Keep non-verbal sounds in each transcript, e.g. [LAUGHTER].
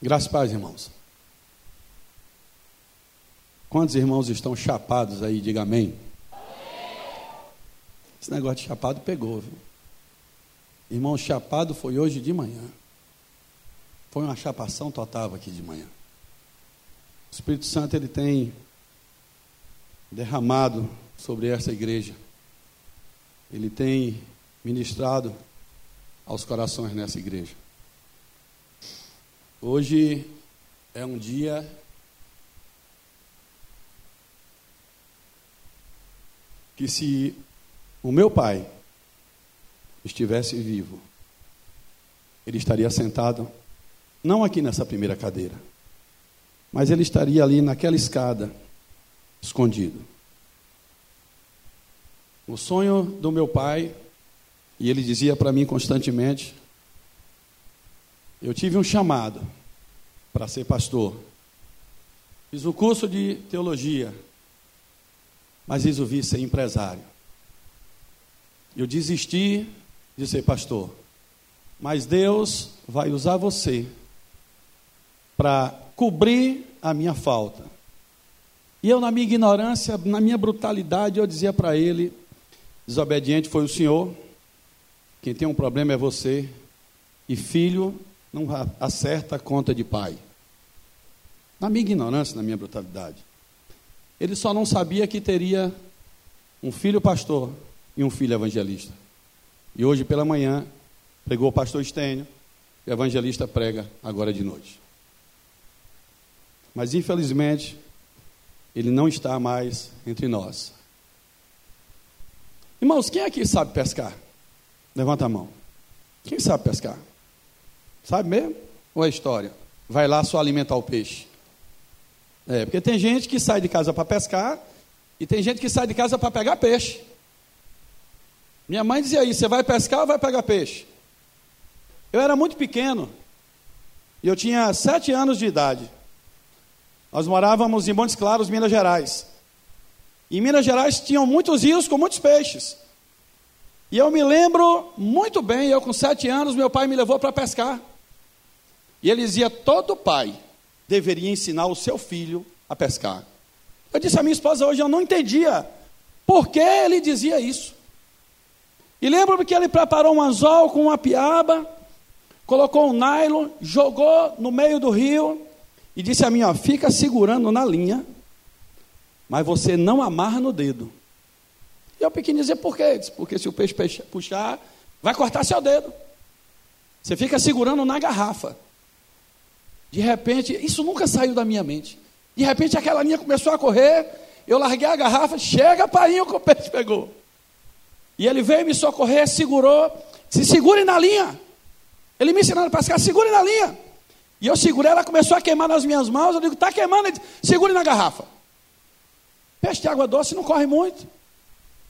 Graças paz, irmãos. Quantos irmãos estão chapados aí? Diga amém. Esse negócio de chapado pegou, viu? Irmão, chapado foi hoje de manhã. Foi uma chapação total aqui de manhã. O Espírito Santo ele tem derramado sobre essa igreja. Ele tem ministrado aos corações nessa igreja. Hoje é um dia que se o meu pai estivesse vivo, ele estaria sentado não aqui nessa primeira cadeira, mas ele estaria ali naquela escada, escondido. O sonho do meu pai, e ele dizia para mim constantemente, eu tive um chamado para ser pastor. Fiz o um curso de teologia, mas resolvi ser empresário. Eu desisti de ser pastor. Mas Deus vai usar você para cobrir a minha falta. E eu, na minha ignorância, na minha brutalidade, eu dizia para ele: desobediente foi o senhor, quem tem um problema é você, e filho não acerta a conta de pai. Na minha ignorância, na minha brutalidade. Ele só não sabia que teria um filho pastor e um filho evangelista. E hoje pela manhã pregou o pastor Estênio, e o evangelista prega agora de noite. Mas infelizmente, ele não está mais entre nós. Irmãos, quem aqui sabe pescar? Levanta a mão. Quem sabe pescar? Sabe mesmo? É história? Vai lá só alimentar o peixe. É, porque tem gente que sai de casa para pescar e tem gente que sai de casa para pegar peixe. Minha mãe dizia isso: você vai pescar ou vai pegar peixe? Eu era muito pequeno e eu tinha sete anos de idade. Nós morávamos em Montes Claros, Minas Gerais. Em Minas Gerais tinham muitos rios com muitos peixes. E eu me lembro muito bem, eu com sete anos, meu pai me levou para pescar. E ele dizia: todo pai deveria ensinar o seu filho a pescar. Eu disse à minha esposa hoje, eu não entendia por que ele dizia isso. E lembro-me que ele preparou um anzol com uma piaba, colocou um nylon, jogou no meio do rio e disse a mim: ó, fica segurando na linha, mas você não amarra no dedo. E eu pequeno dizia: por quê? Disse, porque se o peixe puxar, vai cortar seu dedo. Você fica segurando na garrafa. De repente, isso nunca saiu da minha mente. De repente, aquela linha começou a correr. Eu larguei a garrafa, chega, painho, que o peixe pegou. E ele veio me socorrer, segurou, se segure na linha. Ele me ensinando a pescar, segure na linha. E eu segurei, ela começou a queimar nas minhas mãos. Eu digo, está queimando? Ele disse, segure na garrafa. Peixe de água doce não corre muito.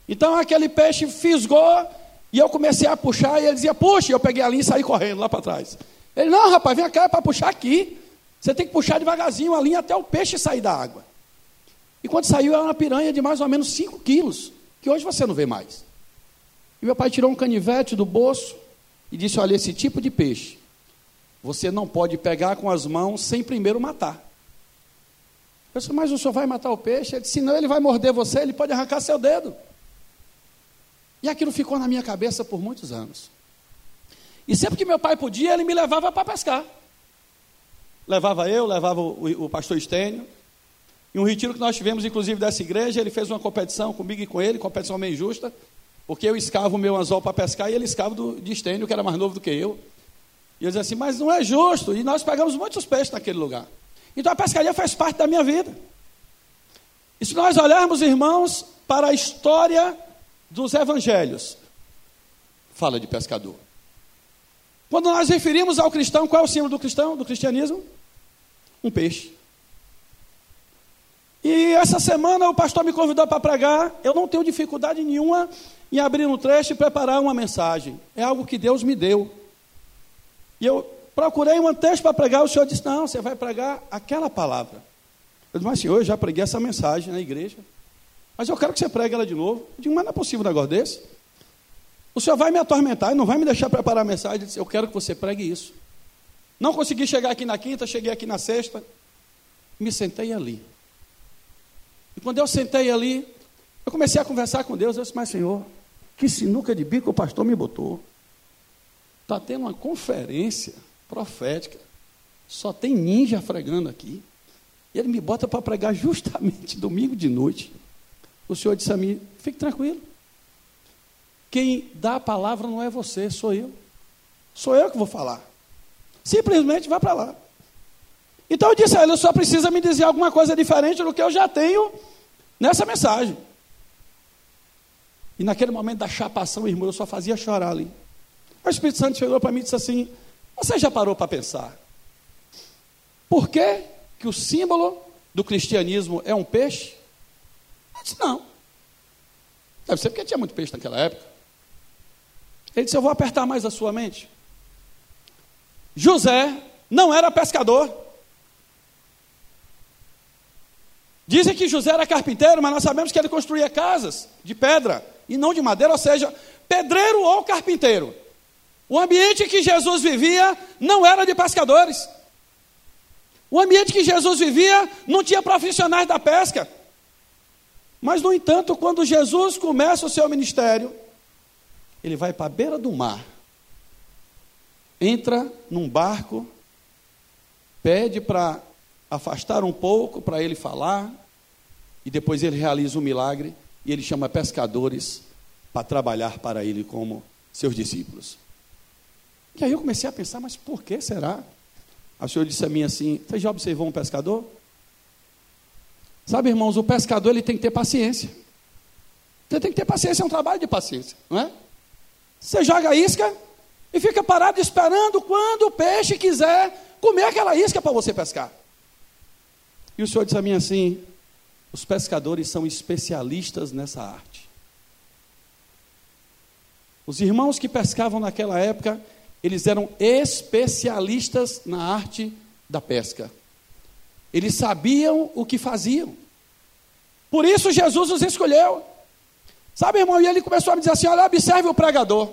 Então aquele peixe fisgou e eu comecei a puxar. E ele dizia, puxa. Eu peguei a linha e saí correndo lá para trás. Ele, não, rapaz, vem cá é para puxar aqui. Você tem que puxar devagarzinho a linha até o peixe sair da água. E quando saiu, era uma piranha de mais ou menos 5 quilos, que hoje você não vê mais. E meu pai tirou um canivete do bolso e disse: Olha, esse tipo de peixe, você não pode pegar com as mãos sem primeiro matar. Eu disse: Mas o senhor vai matar o peixe? Ele disse: Senão ele vai morder você, ele pode arrancar seu dedo. E aquilo ficou na minha cabeça por muitos anos. E sempre que meu pai podia, ele me levava para pescar. Levava eu, levava o, o pastor Estênio. Em um retiro que nós tivemos, inclusive, dessa igreja, ele fez uma competição comigo e com ele, competição meio justa. Porque eu escavo o meu anzol para pescar e ele escava do, de estênio, que era mais novo do que eu. E eu dizia assim, mas não é justo. E nós pegamos muitos peixes naquele lugar. Então a pescaria faz parte da minha vida. E se nós olharmos, irmãos, para a história dos evangelhos, fala de pescador. Quando nós referimos ao cristão, qual é o símbolo do cristão, do cristianismo? Um peixe. E essa semana o pastor me convidou para pregar. Eu não tenho dificuldade nenhuma em abrir um trecho e preparar uma mensagem. É algo que Deus me deu. E eu procurei um texto para pregar. O senhor disse: Não, você vai pregar aquela palavra. Eu disse: Mas senhor, eu já preguei essa mensagem na igreja. Mas eu quero que você pregue ela de novo. Eu digo: Mas não é possível um negócio desse. O senhor vai me atormentar e não vai me deixar preparar a mensagem. Eu disse: Eu quero que você pregue isso. Não consegui chegar aqui na quinta, cheguei aqui na sexta. Me sentei ali. E quando eu sentei ali, eu comecei a conversar com Deus. Eu disse, mas Senhor, que sinuca de bico o pastor me botou. Está tendo uma conferência profética. Só tem ninja fregando aqui. E ele me bota para pregar justamente [LAUGHS] domingo de noite. O Senhor disse a mim: fique tranquilo. Quem dá a palavra não é você, sou eu. Sou eu que vou falar. Simplesmente vá para lá. Então eu disse a ele: só precisa me dizer alguma coisa diferente do que eu já tenho nessa mensagem. E naquele momento da chapação, irmão, eu só fazia chorar ali. O Espírito Santo chegou para mim e disse assim: Você já parou para pensar? Por que, que o símbolo do cristianismo é um peixe? Eu disse: Não. Deve ser porque tinha muito peixe naquela época. Ele disse: Eu vou apertar mais a sua mente. José não era pescador. Dizem que José era carpinteiro, mas nós sabemos que ele construía casas de pedra e não de madeira, ou seja, pedreiro ou carpinteiro. O ambiente que Jesus vivia não era de pescadores. O ambiente que Jesus vivia não tinha profissionais da pesca. Mas, no entanto, quando Jesus começa o seu ministério, ele vai para a beira do mar, entra num barco, pede para afastar um pouco para ele falar, e depois ele realiza um milagre e ele chama pescadores para trabalhar para ele como seus discípulos. E aí eu comecei a pensar, mas por que será? O Senhor disse a mim assim: Você já observou um pescador? Sabe, irmãos, o pescador ele tem que ter paciência. Você tem que ter paciência, é um trabalho de paciência, não é? Você joga a isca e fica parado esperando quando o peixe quiser comer aquela isca para você pescar. E o Senhor disse a mim assim: os pescadores são especialistas nessa arte. Os irmãos que pescavam naquela época, eles eram especialistas na arte da pesca. Eles sabiam o que faziam. Por isso Jesus os escolheu. Sabe, irmão, e ele começou a me dizer assim: olha, observe o pregador.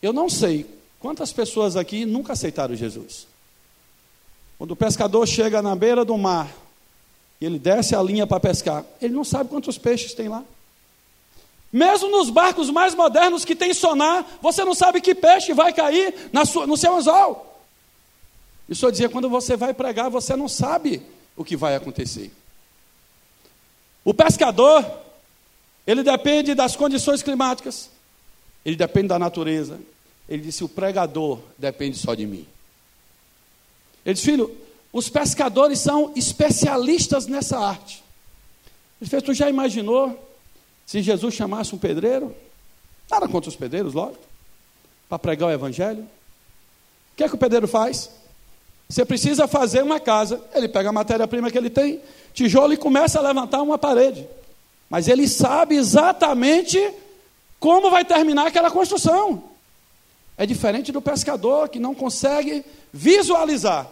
Eu não sei quantas pessoas aqui nunca aceitaram Jesus. Quando o pescador chega na beira do mar e ele desce a linha para pescar, ele não sabe quantos peixes tem lá. Mesmo nos barcos mais modernos que tem sonar, você não sabe que peixe vai cair no seu anzol. E só dizia, quando você vai pregar, você não sabe o que vai acontecer. O pescador, ele depende das condições climáticas, ele depende da natureza. Ele disse: o pregador depende só de mim. Ele disse, filho, os pescadores são especialistas nessa arte. Ele fez, tu já imaginou se Jesus chamasse um pedreiro? Nada contra os pedreiros, lógico, para pregar o evangelho. O que é que o pedreiro faz? Você precisa fazer uma casa, ele pega a matéria-prima que ele tem, tijolo e começa a levantar uma parede. Mas ele sabe exatamente como vai terminar aquela construção. É diferente do pescador que não consegue visualizar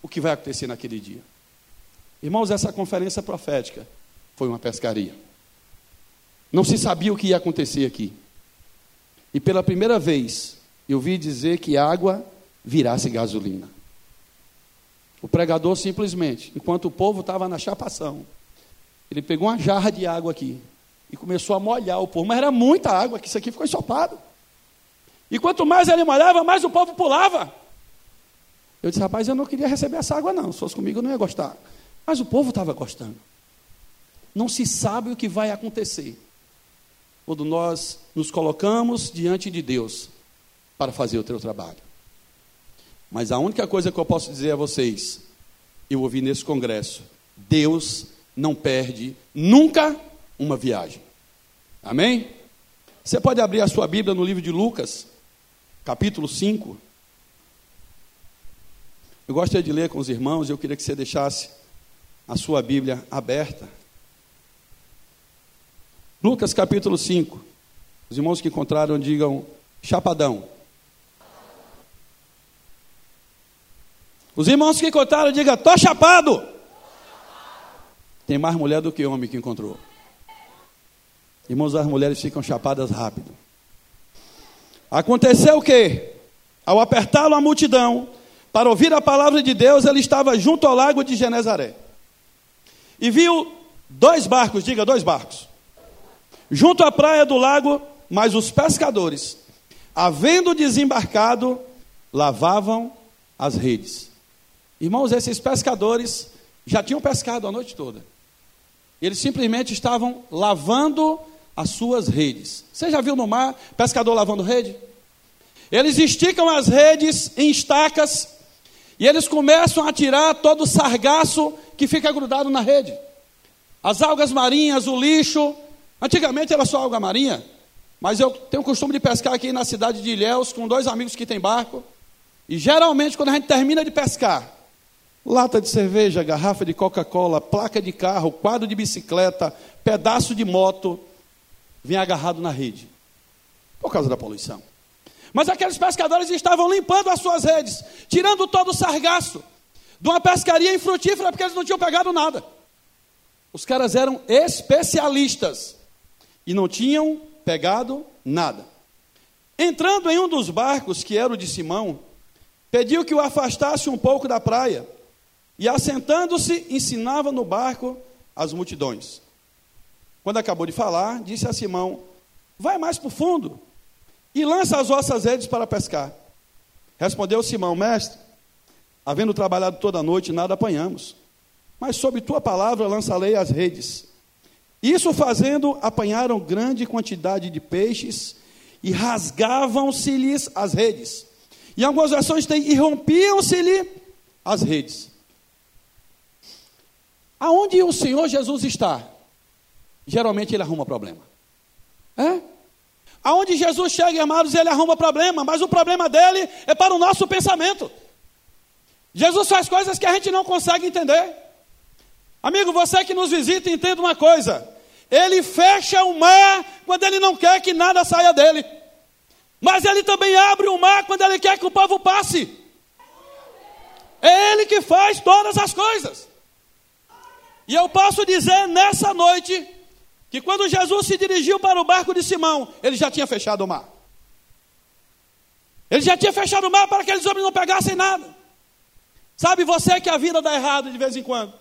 o que vai acontecer naquele dia. Irmãos, essa conferência profética foi uma pescaria. Não se sabia o que ia acontecer aqui. E pela primeira vez, eu vi dizer que água virasse gasolina. O pregador simplesmente, enquanto o povo estava na chapação, ele pegou uma jarra de água aqui e começou a molhar o povo. Mas era muita água, que isso aqui ficou ensopado. E quanto mais ele molhava, mais o povo pulava. Eu disse, rapaz, eu não queria receber essa água, não. Se fosse comigo, eu não ia gostar. Mas o povo estava gostando. Não se sabe o que vai acontecer quando nós nos colocamos diante de Deus para fazer o teu trabalho. Mas a única coisa que eu posso dizer a vocês, eu ouvi nesse congresso: Deus não perde nunca uma viagem. Amém? Você pode abrir a sua Bíblia no livro de Lucas, capítulo 5. Eu gostaria de ler com os irmãos, eu queria que você deixasse a sua Bíblia aberta. Lucas capítulo 5. Os irmãos que encontraram digam chapadão. Os irmãos que encontraram digam tô chapado. Tem mais mulher do que homem que encontrou. Irmãos, as mulheres ficam chapadas rápido. Aconteceu o que? Ao apertá-lo a multidão, para ouvir a palavra de Deus, ele estava junto ao lago de Genezaré. E viu dois barcos, diga dois barcos, junto à praia do lago, mas os pescadores, havendo desembarcado, lavavam as redes. Irmãos, esses pescadores já tinham pescado a noite toda. Eles simplesmente estavam lavando as suas redes. Você já viu no mar pescador lavando rede? Eles esticam as redes em estacas e eles começam a tirar todo o sargaço que fica grudado na rede. As algas marinhas, o lixo. Antigamente era só alga marinha, mas eu tenho o costume de pescar aqui na cidade de Ilhéus com dois amigos que têm barco. E geralmente, quando a gente termina de pescar, lata de cerveja, garrafa de Coca-Cola, placa de carro, quadro de bicicleta, pedaço de moto, vem agarrado na rede, por causa da poluição. Mas aqueles pescadores estavam limpando as suas redes, tirando todo o sargaço de uma pescaria infrutífera, porque eles não tinham pegado nada. Os caras eram especialistas e não tinham pegado nada. Entrando em um dos barcos, que era o de Simão, pediu que o afastasse um pouco da praia e, assentando-se, ensinava no barco as multidões. Quando acabou de falar, disse a Simão: Vai mais para o fundo e lança as vossas redes para pescar. Respondeu Simão: Mestre, havendo trabalhado toda a noite, nada apanhamos, mas sob tua palavra lançarei as redes. Isso fazendo, apanharam grande quantidade de peixes e rasgavam-se-lhes as redes. Em algumas versões tem, e rompiam-se-lhe as redes. Aonde o Senhor Jesus está, geralmente ele arruma problema. É? Aonde Jesus chega, amados, ele arruma problema, mas o problema dele é para o nosso pensamento. Jesus faz coisas que a gente não consegue entender. Amigo, você que nos visita, entenda uma coisa: ele fecha o mar quando ele não quer que nada saia dele. Mas ele também abre o mar quando ele quer que o povo passe. É ele que faz todas as coisas. E eu posso dizer nessa noite que quando Jesus se dirigiu para o barco de Simão, ele já tinha fechado o mar. Ele já tinha fechado o mar para que aqueles homens não pegassem nada. Sabe você que a vida dá errado de vez em quando.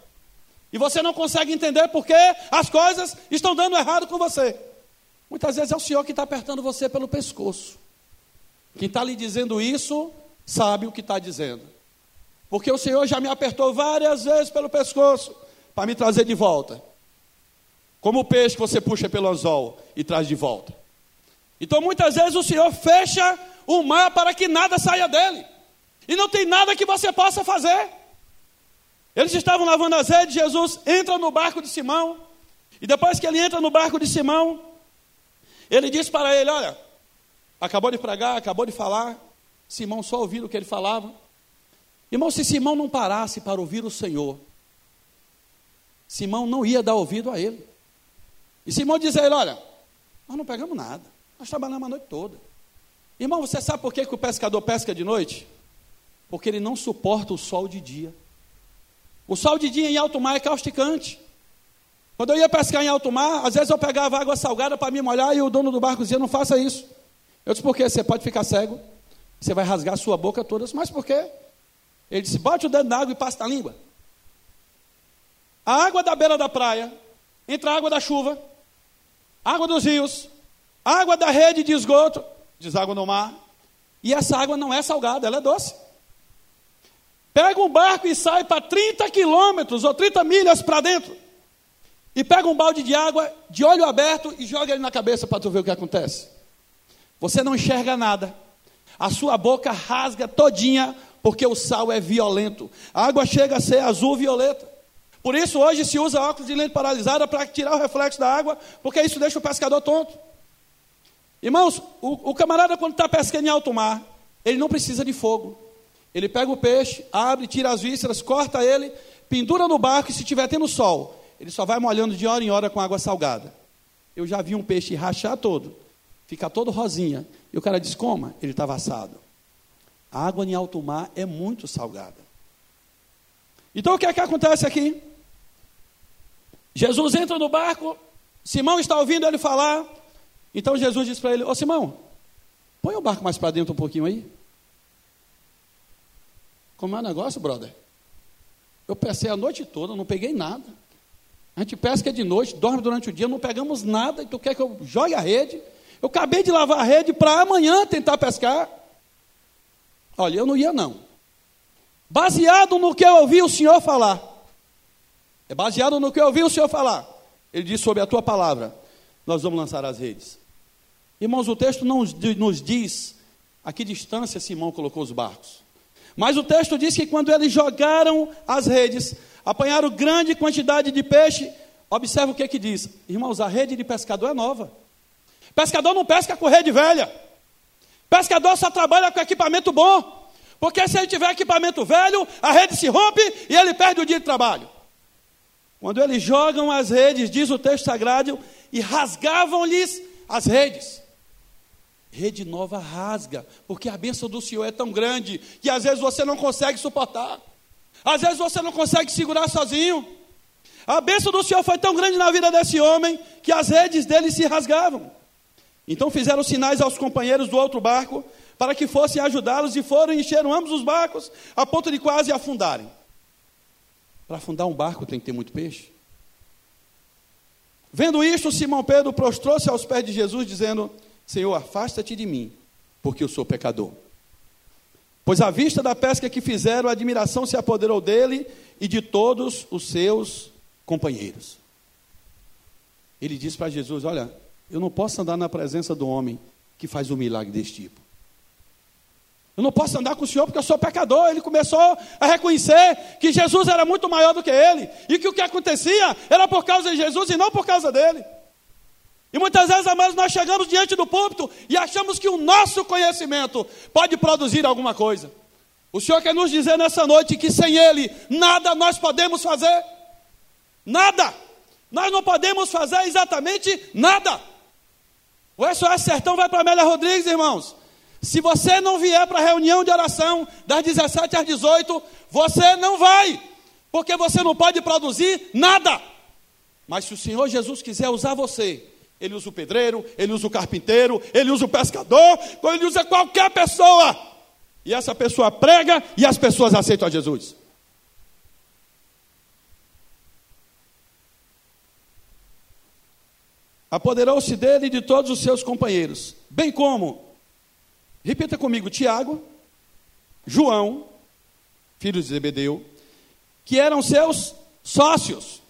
E você não consegue entender porque as coisas estão dando errado com você. Muitas vezes é o Senhor que está apertando você pelo pescoço. Quem está lhe dizendo isso, sabe o que está dizendo. Porque o Senhor já me apertou várias vezes pelo pescoço para me trazer de volta. Como o peixe que você puxa pelo anzol e traz de volta. Então muitas vezes o Senhor fecha o mar para que nada saia dele. E não tem nada que você possa fazer. Eles estavam lavando as redes, Jesus entra no barco de Simão. E depois que ele entra no barco de Simão, ele diz para ele: Olha, acabou de pregar, acabou de falar. Simão só ouviu o que ele falava. Irmão, se Simão não parasse para ouvir o Senhor, Simão não ia dar ouvido a ele. E Simão diz a ele: Olha, nós não pegamos nada, nós trabalhamos a noite toda. Irmão, você sabe por que, que o pescador pesca de noite? Porque ele não suporta o sol de dia. O sol de dia em alto mar é causticante. Quando eu ia pescar em alto mar, às vezes eu pegava água salgada para me molhar e o dono do barco dizia: Não faça isso. Eu disse: Por quê? Você pode ficar cego, você vai rasgar a sua boca toda. Mas por quê? Ele disse: Bote o dedo na água e passa na língua. A água da beira da praia, entra a água da chuva, água dos rios, água da rede de esgoto, deságua no mar, e essa água não é salgada, ela é doce. Pega um barco e sai para 30 quilômetros ou 30 milhas para dentro. E pega um balde de água de olho aberto e joga ele na cabeça para tu ver o que acontece. Você não enxerga nada. A sua boca rasga todinha porque o sal é violento. A água chega a ser azul violeta. Por isso hoje se usa óculos de lente paralisada para tirar o reflexo da água, porque isso deixa o pescador tonto. Irmãos, o, o camarada quando está pescando em alto mar, ele não precisa de fogo. Ele pega o peixe, abre, tira as vísceras, corta ele, pendura no barco e se tiver tendo sol, ele só vai molhando de hora em hora com água salgada. Eu já vi um peixe rachar todo, ficar todo rosinha, e o cara diz: Coma? Ele estava assado. A água em alto mar é muito salgada. Então o que é que acontece aqui? Jesus entra no barco, Simão está ouvindo ele falar. Então Jesus diz para ele: Ô Simão, põe o barco mais para dentro um pouquinho aí. Como é o negócio, brother? Eu pesquei a noite toda, não peguei nada. A gente pesca de noite, dorme durante o dia, não pegamos nada, e tu quer que eu jogue a rede? Eu acabei de lavar a rede para amanhã tentar pescar. Olha, eu não ia não. Baseado no que eu ouvi o Senhor falar. É baseado no que eu ouvi o Senhor falar. Ele diz sobre a tua palavra, nós vamos lançar as redes. Irmãos, o texto não nos diz a que distância Simão colocou os barcos. Mas o texto diz que quando eles jogaram as redes, apanharam grande quantidade de peixe. Observe o que, que diz. Irmãos, a rede de pescador é nova. Pescador não pesca com rede velha. Pescador só trabalha com equipamento bom. Porque se ele tiver equipamento velho, a rede se rompe e ele perde o dia de trabalho. Quando eles jogam as redes, diz o texto sagrado, e rasgavam-lhes as redes. Rede nova rasga, porque a bênção do Senhor é tão grande que às vezes você não consegue suportar, às vezes você não consegue segurar sozinho. A bênção do Senhor foi tão grande na vida desse homem que as redes dele se rasgavam. Então fizeram sinais aos companheiros do outro barco para que fossem ajudá-los e foram e encheram ambos os barcos a ponto de quase afundarem. Para afundar um barco tem que ter muito peixe. Vendo isto, Simão Pedro prostrou-se aos pés de Jesus, dizendo: Senhor, afasta-te de mim, porque eu sou pecador. Pois à vista da pesca que fizeram, a admiração se apoderou dele e de todos os seus companheiros. Ele disse para Jesus: Olha, eu não posso andar na presença do homem que faz um milagre desse tipo. Eu não posso andar com o Senhor porque eu sou pecador. Ele começou a reconhecer que Jesus era muito maior do que ele. E que o que acontecia era por causa de Jesus e não por causa dele. E muitas vezes, amados, nós chegamos diante do púlpito e achamos que o nosso conhecimento pode produzir alguma coisa. O Senhor quer nos dizer nessa noite que sem Ele nada nós podemos fazer. Nada. Nós não podemos fazer exatamente nada. O SOS Sertão vai para Amélia Rodrigues, irmãos. Se você não vier para a reunião de oração das 17 às 18, você não vai, porque você não pode produzir nada. Mas se o Senhor Jesus quiser usar você, Ele usa o pedreiro, Ele usa o carpinteiro, Ele usa o pescador, Ele usa qualquer pessoa. E essa pessoa prega e as pessoas aceitam a Jesus. apoderou-se dele e de todos os seus companheiros, bem como, repita comigo, Tiago, João, filhos de Zebedeu, que eram seus sócios.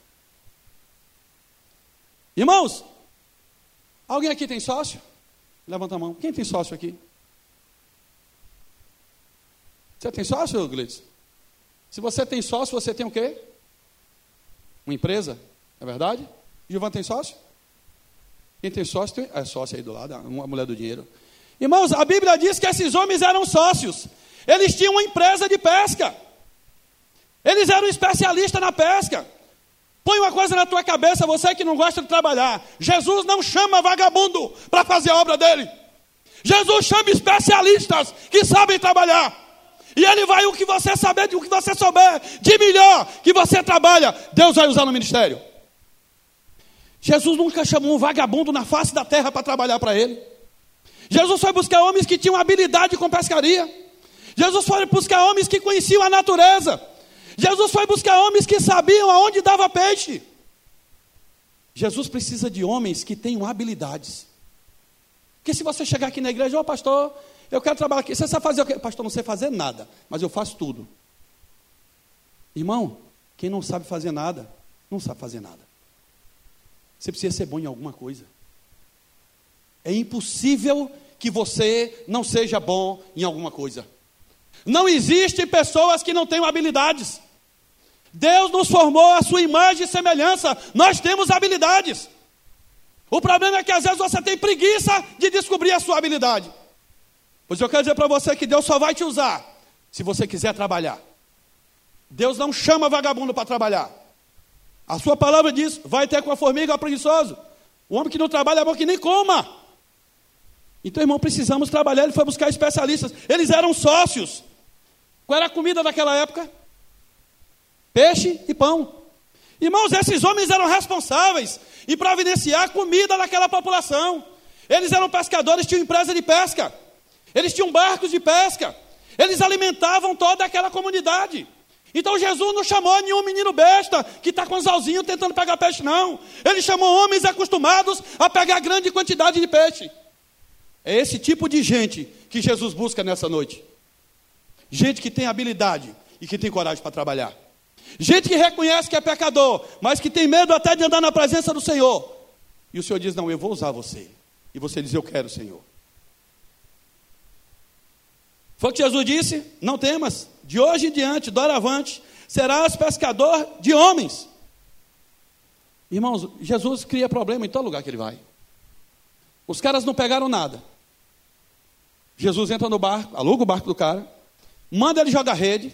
Irmãos, alguém aqui tem sócio? Levanta a mão. Quem tem sócio aqui? Você tem sócio, Glitz? Se você tem sócio, você tem o quê? Uma empresa, é verdade? Gilvan tem sócio? Quem tem sócio, tem, é sócio aí do lado, a mulher do dinheiro. Irmãos, a Bíblia diz que esses homens eram sócios. Eles tinham uma empresa de pesca. Eles eram especialistas na pesca. Põe uma coisa na tua cabeça, você que não gosta de trabalhar. Jesus não chama vagabundo para fazer a obra dele. Jesus chama especialistas que sabem trabalhar. E ele vai o que você saber, o que você souber de melhor que você trabalha, Deus vai usar no ministério. Jesus nunca chamou um vagabundo na face da terra para trabalhar para ele. Jesus foi buscar homens que tinham habilidade com pescaria. Jesus foi buscar homens que conheciam a natureza. Jesus foi buscar homens que sabiam aonde dava peixe. Jesus precisa de homens que tenham habilidades. Porque se você chegar aqui na igreja, ô oh, pastor, eu quero trabalhar aqui. Você sabe fazer o quê? Pastor, não sei fazer nada, mas eu faço tudo. Irmão, quem não sabe fazer nada, não sabe fazer nada. Você precisa ser bom em alguma coisa. É impossível que você não seja bom em alguma coisa. Não existem pessoas que não tenham habilidades. Deus nos formou a sua imagem e semelhança. Nós temos habilidades. O problema é que às vezes você tem preguiça de descobrir a sua habilidade. Pois eu quero dizer para você que Deus só vai te usar se você quiser trabalhar. Deus não chama vagabundo para trabalhar. A sua palavra diz: vai ter com a formiga preguiçoso. O homem que não trabalha é bom que nem coma. Então, irmão, precisamos trabalhar. Ele foi buscar especialistas. Eles eram sócios. Qual era a comida daquela época? Peixe e pão. Irmãos, esses homens eram responsáveis em providenciar comida daquela população. Eles eram pescadores, tinham empresa de pesca. Eles tinham barcos de pesca. Eles alimentavam toda aquela comunidade. Então Jesus não chamou nenhum menino besta que está com os alzinhos tentando pegar peixe, não. Ele chamou homens acostumados a pegar grande quantidade de peixe. É esse tipo de gente que Jesus busca nessa noite. Gente que tem habilidade e que tem coragem para trabalhar. Gente que reconhece que é pecador, mas que tem medo até de andar na presença do Senhor. E o Senhor diz: Não, eu vou usar você. E você diz: Eu quero, Senhor. Foi o que Jesus disse: Não temas, de hoje em diante, doravante, serás pescador de homens. Irmãos, Jesus cria problema em todo lugar que ele vai. Os caras não pegaram nada. Jesus entra no barco, aluga o barco do cara, manda ele jogar rede.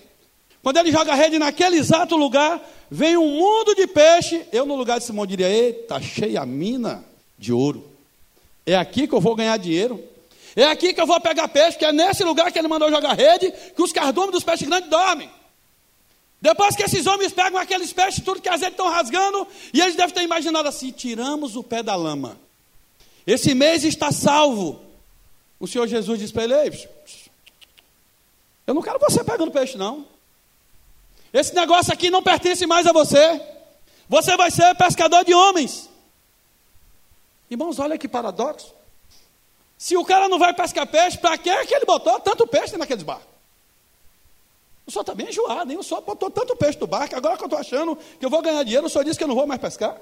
Quando ele joga rede naquele exato lugar, vem um mundo de peixe. Eu, no lugar de Simão, diria: Eita, cheia a mina de ouro. É aqui que eu vou ganhar dinheiro. É aqui que eu vou pegar peixe, que é nesse lugar que ele mandou jogar rede, que os cardumes dos peixes grandes dormem. Depois que esses homens pegam aqueles peixes, tudo que as redes estão rasgando, e eles devem ter imaginado assim: tiramos o pé da lama. Esse mês está salvo. O Senhor Jesus diz para ele: Eu não quero você pegando peixe, não. Esse negócio aqui não pertence mais a você. Você vai ser pescador de homens. Irmãos, olha que paradoxo. Se o cara não vai pescar peixe, para que ele botou tanto peixe naqueles barcos? O senhor está bem enjoado, hein? O senhor botou tanto peixe no barco, agora que eu estou achando que eu vou ganhar dinheiro, o senhor disse que eu não vou mais pescar?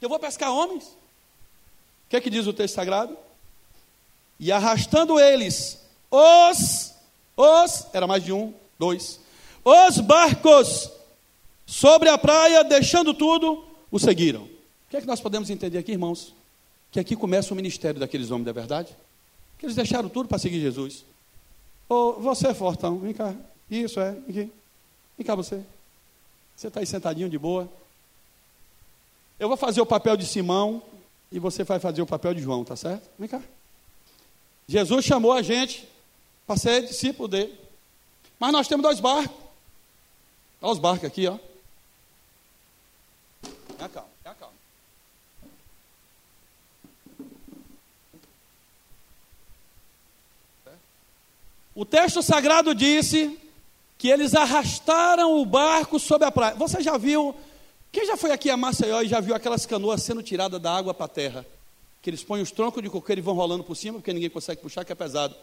Que eu vou pescar homens? O que é que diz o texto sagrado? E arrastando eles, os, os, era mais de um, dois, os barcos sobre a praia, deixando tudo, o seguiram. O que é que nós podemos entender aqui, irmãos? que aqui começa o ministério daqueles homens, não é verdade? Que eles deixaram tudo para seguir Jesus. Ô, oh, você fortão, vem cá. Isso é, aqui. Vem cá você. Você está aí sentadinho de boa. Eu vou fazer o papel de Simão e você vai fazer o papel de João, tá certo? Vem cá. Jesus chamou a gente para ser discípulo dele. Mas nós temos dois barcos. Olha os barcos aqui, ó. Vem cá. O texto sagrado disse que eles arrastaram o barco sobre a praia. Você já viu? Quem já foi aqui a Maceió e já viu aquelas canoas sendo tiradas da água para a terra? Que eles põem os troncos de coqueiro e vão rolando por cima, porque ninguém consegue puxar, que é pesado.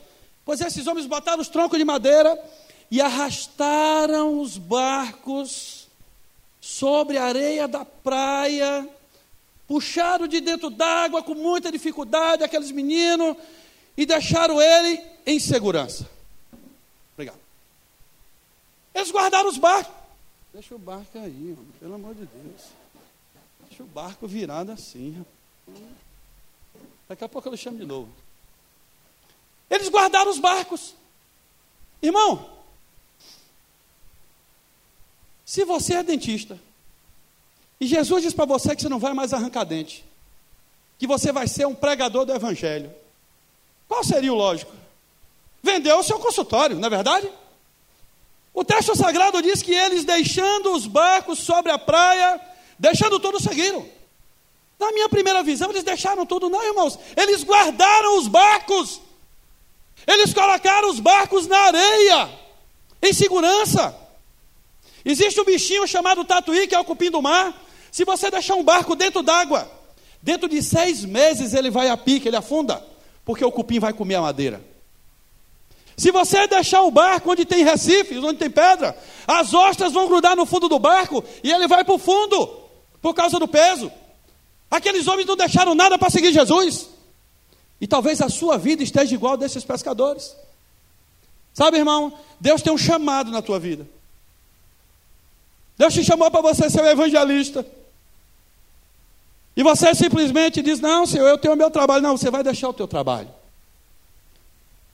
Pois esses homens botaram os troncos de madeira e arrastaram os barcos sobre a areia da praia, puxaram de dentro d'água com muita dificuldade aqueles meninos e deixaram ele em segurança. Eles guardaram os barcos. Deixa o barco aí, pelo amor de Deus. Deixa o barco virado assim. Daqui a pouco eu chamo de novo. Eles guardaram os barcos. Irmão, se você é dentista, e Jesus diz para você que você não vai mais arrancar dente, que você vai ser um pregador do Evangelho, qual seria o lógico? Vender o seu consultório, não é verdade? O texto sagrado diz que eles, deixando os barcos sobre a praia, deixando tudo, seguiram. Na minha primeira visão, eles deixaram tudo, não, irmãos. Eles guardaram os barcos. Eles colocaram os barcos na areia, em segurança. Existe um bichinho chamado tatuí, que é o cupim do mar. Se você deixar um barco dentro d'água, dentro de seis meses ele vai a pique, ele afunda, porque o cupim vai comer a madeira. Se você deixar o barco onde tem recifes, onde tem pedra, as ostras vão grudar no fundo do barco e ele vai para o fundo, por causa do peso. Aqueles homens não deixaram nada para seguir Jesus. E talvez a sua vida esteja igual desses pescadores. Sabe, irmão, Deus tem um chamado na tua vida. Deus te chamou para você ser um evangelista. E você simplesmente diz: Não, Senhor, eu tenho o meu trabalho. Não, você vai deixar o teu trabalho.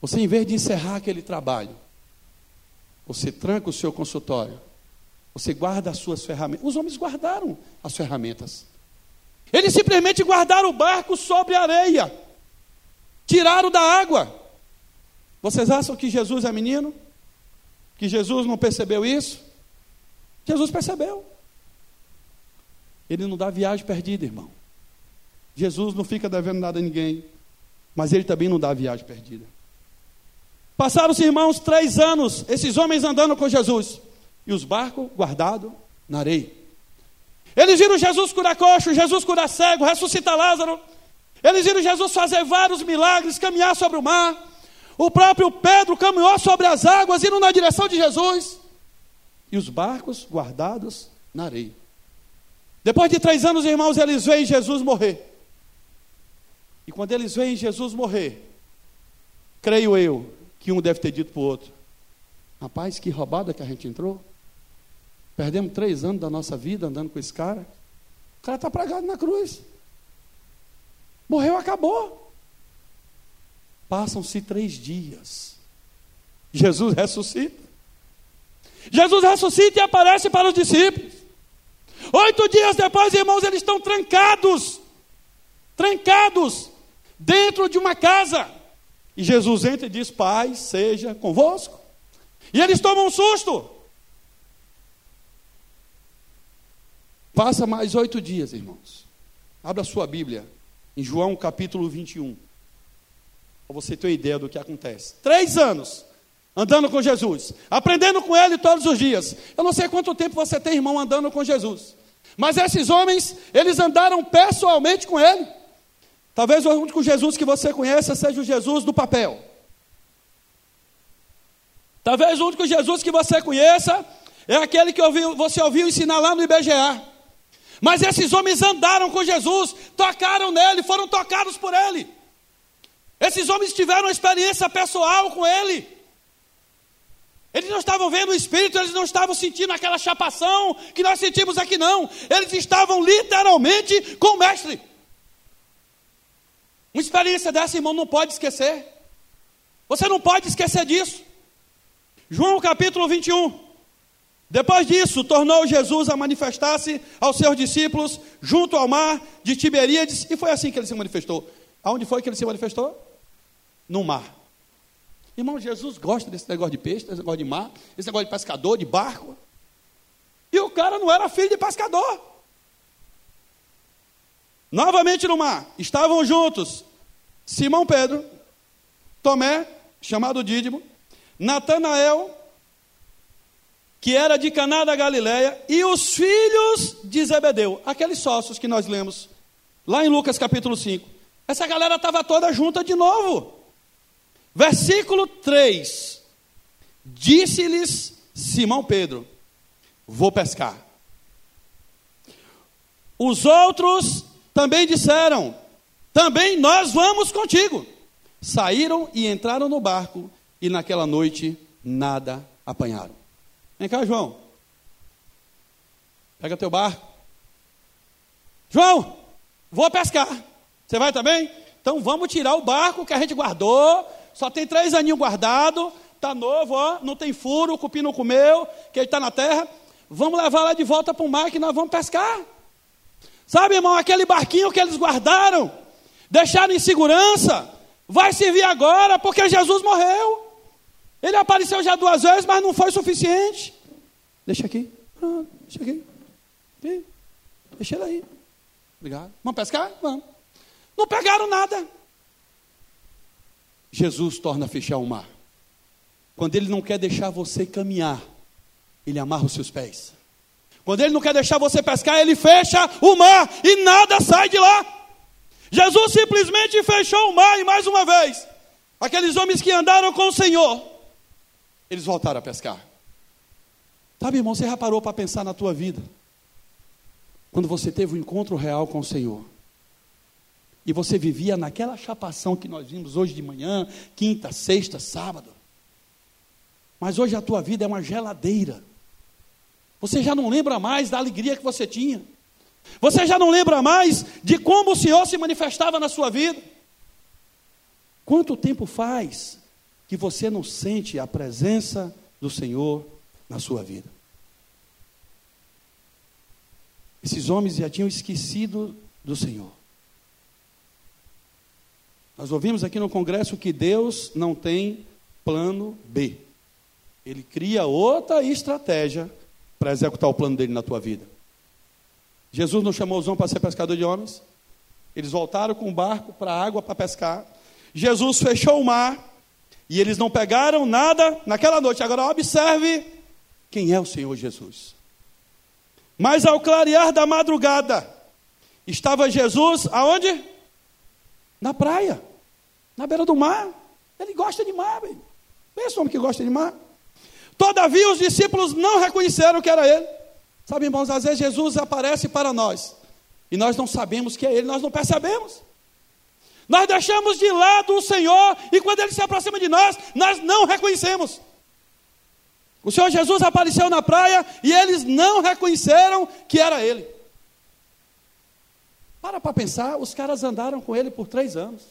Você, em vez de encerrar aquele trabalho, você tranca o seu consultório, você guarda as suas ferramentas. Os homens guardaram as ferramentas. Eles simplesmente guardaram o barco sobre a areia, tiraram da água. Vocês acham que Jesus é menino? Que Jesus não percebeu isso? Jesus percebeu. Ele não dá viagem perdida, irmão. Jesus não fica devendo nada a ninguém, mas ele também não dá viagem perdida. Passaram-se, irmãos, três anos, esses homens andando com Jesus, e os barcos guardados na areia. Eles viram Jesus curar coxo, Jesus curar cego, ressuscitar Lázaro. Eles viram Jesus fazer vários milagres, caminhar sobre o mar. O próprio Pedro caminhou sobre as águas, indo na direção de Jesus. E os barcos guardados na areia. Depois de três anos, irmãos, eles veem Jesus morrer. E quando eles veem Jesus morrer, creio eu que um deve ter dito para o outro: Rapaz, que roubada que a gente entrou. Perdemos três anos da nossa vida andando com esse cara. O cara está pregado na cruz. Morreu, acabou. Passam-se três dias. Jesus ressuscita. Jesus ressuscita e aparece para os discípulos. Oito dias depois, irmãos, eles estão trancados. Trancados. Dentro de uma casa. E Jesus entra e diz: Pai, seja convosco. E eles tomam um susto. Passa mais oito dias, irmãos. Abra sua Bíblia em João capítulo 21. Para você ter uma ideia do que acontece. Três anos andando com Jesus, aprendendo com Ele todos os dias. Eu não sei quanto tempo você tem, irmão, andando com Jesus. Mas esses homens, eles andaram pessoalmente com Ele. Talvez o único Jesus que você conheça seja o Jesus do papel. Talvez o único Jesus que você conheça é aquele que você ouviu ensinar lá no IBGA. Mas esses homens andaram com Jesus, tocaram nele, foram tocados por ele. Esses homens tiveram uma experiência pessoal com ele. Eles não estavam vendo o Espírito, eles não estavam sentindo aquela chapação que nós sentimos aqui, não. Eles estavam literalmente com o Mestre. Uma experiência dessa, irmão, não pode esquecer. Você não pode esquecer disso. João capítulo 21. Depois disso, tornou Jesus a manifestar-se aos seus discípulos junto ao mar de Tiberíades, e foi assim que ele se manifestou. Aonde foi que ele se manifestou? No mar. Irmão, Jesus gosta desse negócio de peixe, desse negócio de mar, desse negócio de pescador, de barco. E o cara não era filho de pescador. Novamente no mar, estavam juntos Simão Pedro, Tomé, chamado Dídimo, Natanael, que era de Caná da Galileia, e os filhos de Zebedeu, aqueles sócios que nós lemos lá em Lucas capítulo 5. Essa galera estava toda junta de novo. Versículo 3: Disse-lhes Simão Pedro: Vou pescar. Os outros também disseram: Também nós vamos contigo. Saíram e entraram no barco, e naquela noite nada apanharam. Vem cá, João. Pega teu barco. João, vou pescar. Você vai também? Então vamos tirar o barco que a gente guardou. Só tem três aninhos guardado. Está novo, ó. Não tem furo, o cupim não comeu, que ele está na terra. Vamos levar lá de volta para o mar que nós vamos pescar. Sabe, irmão, aquele barquinho que eles guardaram, deixaram em segurança, vai servir agora porque Jesus morreu. Ele apareceu já duas vezes, mas não foi suficiente. Deixa aqui. Pronto, deixa aqui. Deixa ele aí. Obrigado. Vamos pescar? Vamos. Não pegaram nada. Jesus torna a fechar o mar. Quando ele não quer deixar você caminhar, ele amarra os seus pés. Quando ele não quer deixar você pescar, ele fecha o mar e nada sai de lá. Jesus simplesmente fechou o mar e mais uma vez, aqueles homens que andaram com o Senhor eles voltaram a pescar. Sabe, irmão, você já parou para pensar na tua vida? Quando você teve um encontro real com o Senhor. E você vivia naquela chapação que nós vimos hoje de manhã, quinta, sexta, sábado. Mas hoje a tua vida é uma geladeira. Você já não lembra mais da alegria que você tinha. Você já não lembra mais de como o Senhor se manifestava na sua vida. Quanto tempo faz que você não sente a presença do Senhor na sua vida. Esses homens já tinham esquecido do Senhor. Nós ouvimos aqui no congresso que Deus não tem plano B. Ele cria outra estratégia para executar o plano dele na tua vida. Jesus não chamou os homens para ser pescador de homens. Eles voltaram com o barco para a água para pescar. Jesus fechou o mar E eles não pegaram nada naquela noite. Agora observe quem é o Senhor Jesus. Mas ao clarear da madrugada, estava Jesus aonde? Na praia, na beira do mar. Ele gosta de mar, velho. Pensa homem que gosta de mar. Todavia os discípulos não reconheceram que era ele. Sabe, irmãos, às vezes Jesus aparece para nós e nós não sabemos que é ele, nós não percebemos. Nós deixamos de lado o Senhor e quando ele se aproxima de nós, nós não reconhecemos. O Senhor Jesus apareceu na praia e eles não reconheceram que era ele. Para para pensar, os caras andaram com ele por três anos.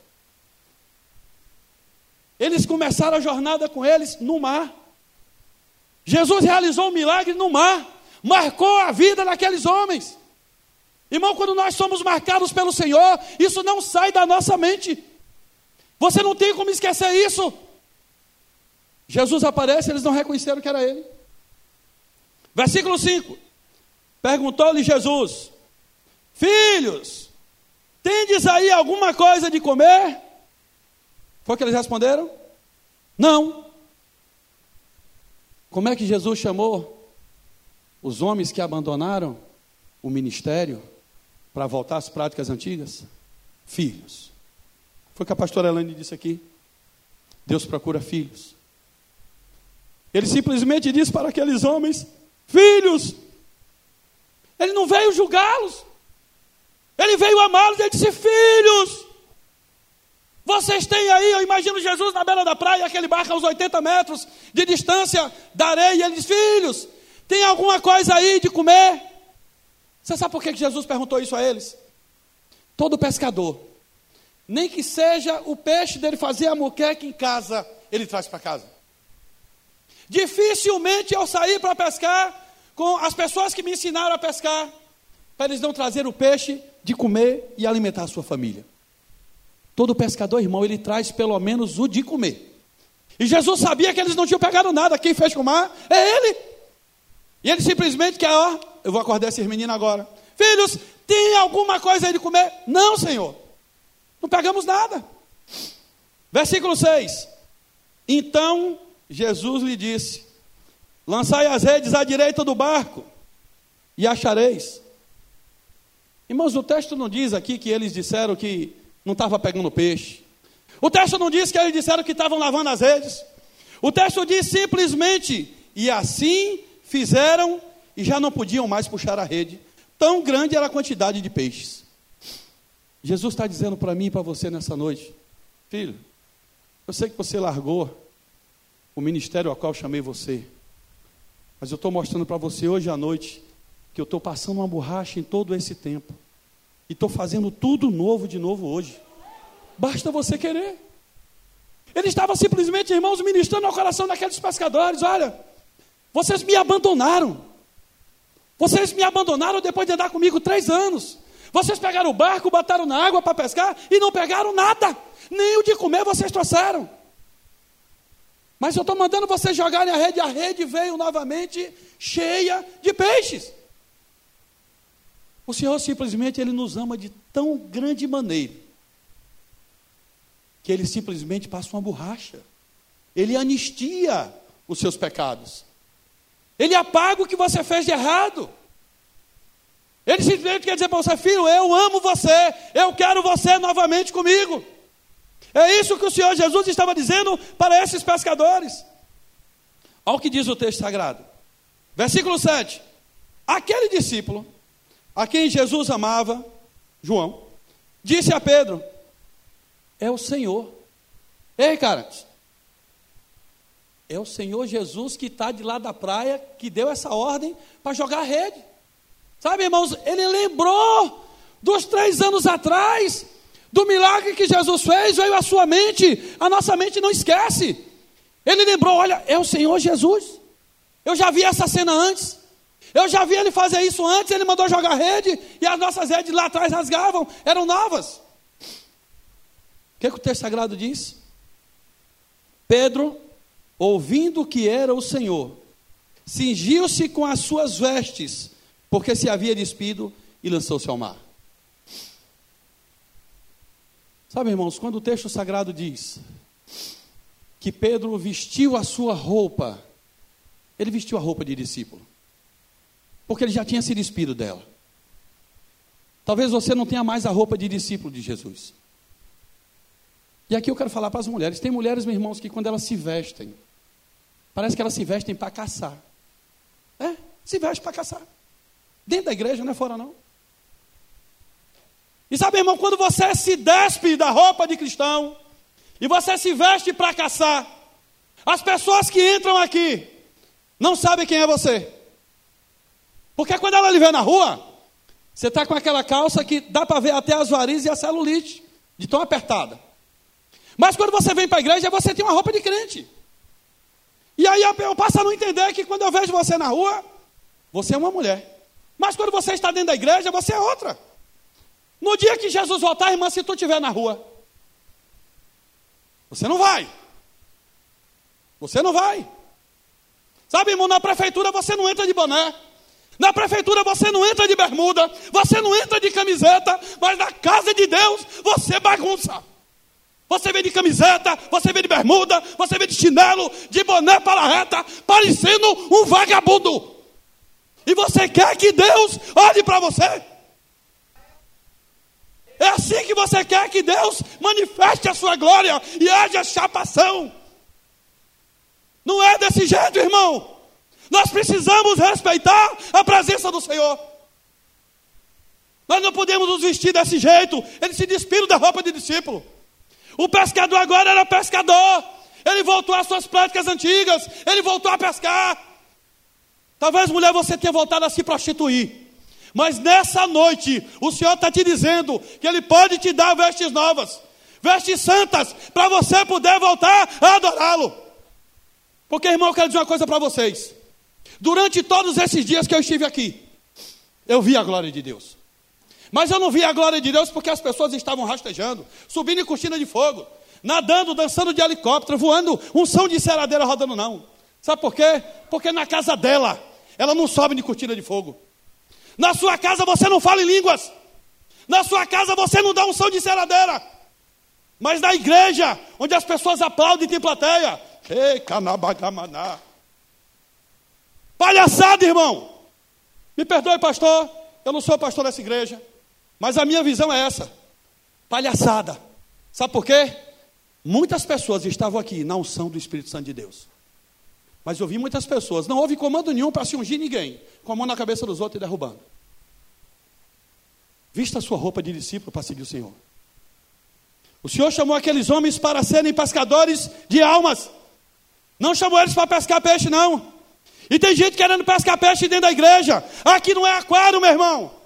Eles começaram a jornada com eles no mar. Jesus realizou um milagre no mar, marcou a vida daqueles homens. Irmão, quando nós somos marcados pelo Senhor, isso não sai da nossa mente. Você não tem como esquecer isso. Jesus aparece, eles não reconheceram que era ele. Versículo 5: Perguntou-lhe Jesus: Filhos, tendes aí alguma coisa de comer? Foi o que eles responderam? Não. Como é que Jesus chamou os homens que abandonaram o ministério para voltar às práticas antigas? Filhos. Foi o que a pastora Elane disse aqui. Deus procura filhos. Ele simplesmente disse para aqueles homens: Filhos. Ele não veio julgá-los. Ele veio amá-los. Ele disse: Filhos. Vocês têm aí, eu imagino Jesus na beira da praia, aquele barco a uns 80 metros de distância da areia. Ele diz: Filhos, tem alguma coisa aí de comer? Você sabe por que Jesus perguntou isso a eles? Todo pescador, nem que seja o peixe dele fazer a moqueca em casa, ele traz para casa. Dificilmente eu saí para pescar com as pessoas que me ensinaram a pescar, para eles não trazer o peixe de comer e alimentar a sua família. Todo pescador, irmão, ele traz pelo menos o de comer. E Jesus sabia que eles não tinham pegado nada. Quem fez com o mar é ele. E ele simplesmente quer, ó, eu vou acordar esses meninos agora. Filhos, tem alguma coisa aí de comer? Não, Senhor. Não pegamos nada. Versículo 6. Então Jesus lhe disse: Lançai as redes à direita do barco e achareis. Irmãos, o texto não diz aqui que eles disseram que não estava pegando peixe. O texto não diz que eles disseram que estavam lavando as redes. O texto diz simplesmente: e assim fizeram e já não podiam mais puxar a rede. Tão grande era a quantidade de peixes. Jesus está dizendo para mim e para você nessa noite: Filho, eu sei que você largou o ministério ao qual chamei você, mas eu estou mostrando para você hoje à noite que eu estou passando uma borracha em todo esse tempo e estou fazendo tudo novo de novo hoje. Basta você querer. Ele estava simplesmente, irmãos, ministrando ao coração daqueles pescadores: olha, vocês me abandonaram. Vocês me abandonaram depois de andar comigo três anos. Vocês pegaram o barco, botaram na água para pescar e não pegaram nada. Nem o de comer vocês trouxeram. Mas eu estou mandando vocês jogarem a rede. A rede veio novamente cheia de peixes. O Senhor simplesmente ele nos ama de tão grande maneira que ele simplesmente passa uma borracha. Ele anistia os seus pecados. Ele apaga o que você fez de errado. Ele simplesmente quer dizer para você, filho, eu amo você, eu quero você novamente comigo. É isso que o Senhor Jesus estava dizendo para esses pescadores. Olha o que diz o texto sagrado. Versículo 7. Aquele discípulo, a quem Jesus amava, João, disse a Pedro: É o Senhor. Ei, caras, é o Senhor Jesus que está de lá da praia, que deu essa ordem para jogar a rede. Sabe, irmãos, ele lembrou dos três anos atrás, do milagre que Jesus fez, veio à sua mente, a nossa mente não esquece. Ele lembrou: olha, é o Senhor Jesus. Eu já vi essa cena antes. Eu já vi ele fazer isso antes. Ele mandou jogar rede e as nossas redes lá atrás rasgavam, eram novas. O que, é que o texto sagrado diz? Pedro ouvindo que era o Senhor, cingiu-se com as suas vestes, porque se havia despido e lançou-se ao mar. Sabe, irmãos, quando o texto sagrado diz que Pedro vestiu a sua roupa. Ele vestiu a roupa de discípulo. Porque ele já tinha se despido dela. Talvez você não tenha mais a roupa de discípulo de Jesus. E aqui eu quero falar para as mulheres. Tem mulheres, meus irmãos, que quando elas se vestem, parece que elas se vestem para caçar. É, se veste para caçar. Dentro da igreja, não é fora não. E sabe, irmão, quando você se despe da roupa de cristão e você se veste para caçar, as pessoas que entram aqui não sabem quem é você. Porque quando ela lhe vê na rua, você está com aquela calça que dá para ver até as varizes e a celulite, de tão apertada. Mas quando você vem para a igreja, você tem uma roupa de crente. E aí eu passo a não entender que quando eu vejo você na rua, você é uma mulher. Mas quando você está dentro da igreja, você é outra. No dia que Jesus voltar, irmã, se tu estiver na rua, você não vai. Você não vai. Sabe, irmão, na prefeitura você não entra de boné. Na prefeitura você não entra de bermuda, você não entra de camiseta, mas na casa de Deus você bagunça. Você vem de camiseta, você vem de bermuda, você vem de chinelo, de boné para a reta, parecendo um vagabundo. E você quer que Deus olhe para você? É assim que você quer que Deus manifeste a sua glória e haja chapação. Não é desse jeito, irmão. Nós precisamos respeitar a presença do Senhor. Nós não podemos nos vestir desse jeito. Ele se despiram da roupa de discípulo. O pescador agora era pescador. Ele voltou às suas práticas antigas. Ele voltou a pescar. Talvez, mulher, você tenha voltado a se prostituir. Mas nessa noite, o Senhor está te dizendo que Ele pode te dar vestes novas, vestes santas, para você poder voltar a adorá-lo. Porque, irmão, eu quero dizer uma coisa para vocês. Durante todos esses dias que eu estive aqui, eu vi a glória de Deus. Mas eu não vi a glória de Deus porque as pessoas estavam rastejando, subindo em cortina de fogo, nadando, dançando de helicóptero, voando um som de ceradeira rodando, não. Sabe por quê? Porque na casa dela, ela não sobe de cortina de fogo. Na sua casa você não fala em línguas. Na sua casa você não dá um som de ceradeira. Mas na igreja, onde as pessoas aplaudem tem plateia. Ei, canabagamaná. Palhaçada, irmão. Me perdoe, pastor. Eu não sou pastor dessa igreja. Mas a minha visão é essa: palhaçada. Sabe por quê? Muitas pessoas estavam aqui na unção do Espírito Santo de Deus. Mas eu vi muitas pessoas, não houve comando nenhum para se ungir ninguém, com a mão na cabeça dos outros e derrubando. Vista a sua roupa de discípulo para seguir o Senhor. O Senhor chamou aqueles homens para serem pescadores de almas. Não chamou eles para pescar peixe, não. E tem gente querendo pescar peixe dentro da igreja. Aqui não é aquário, meu irmão.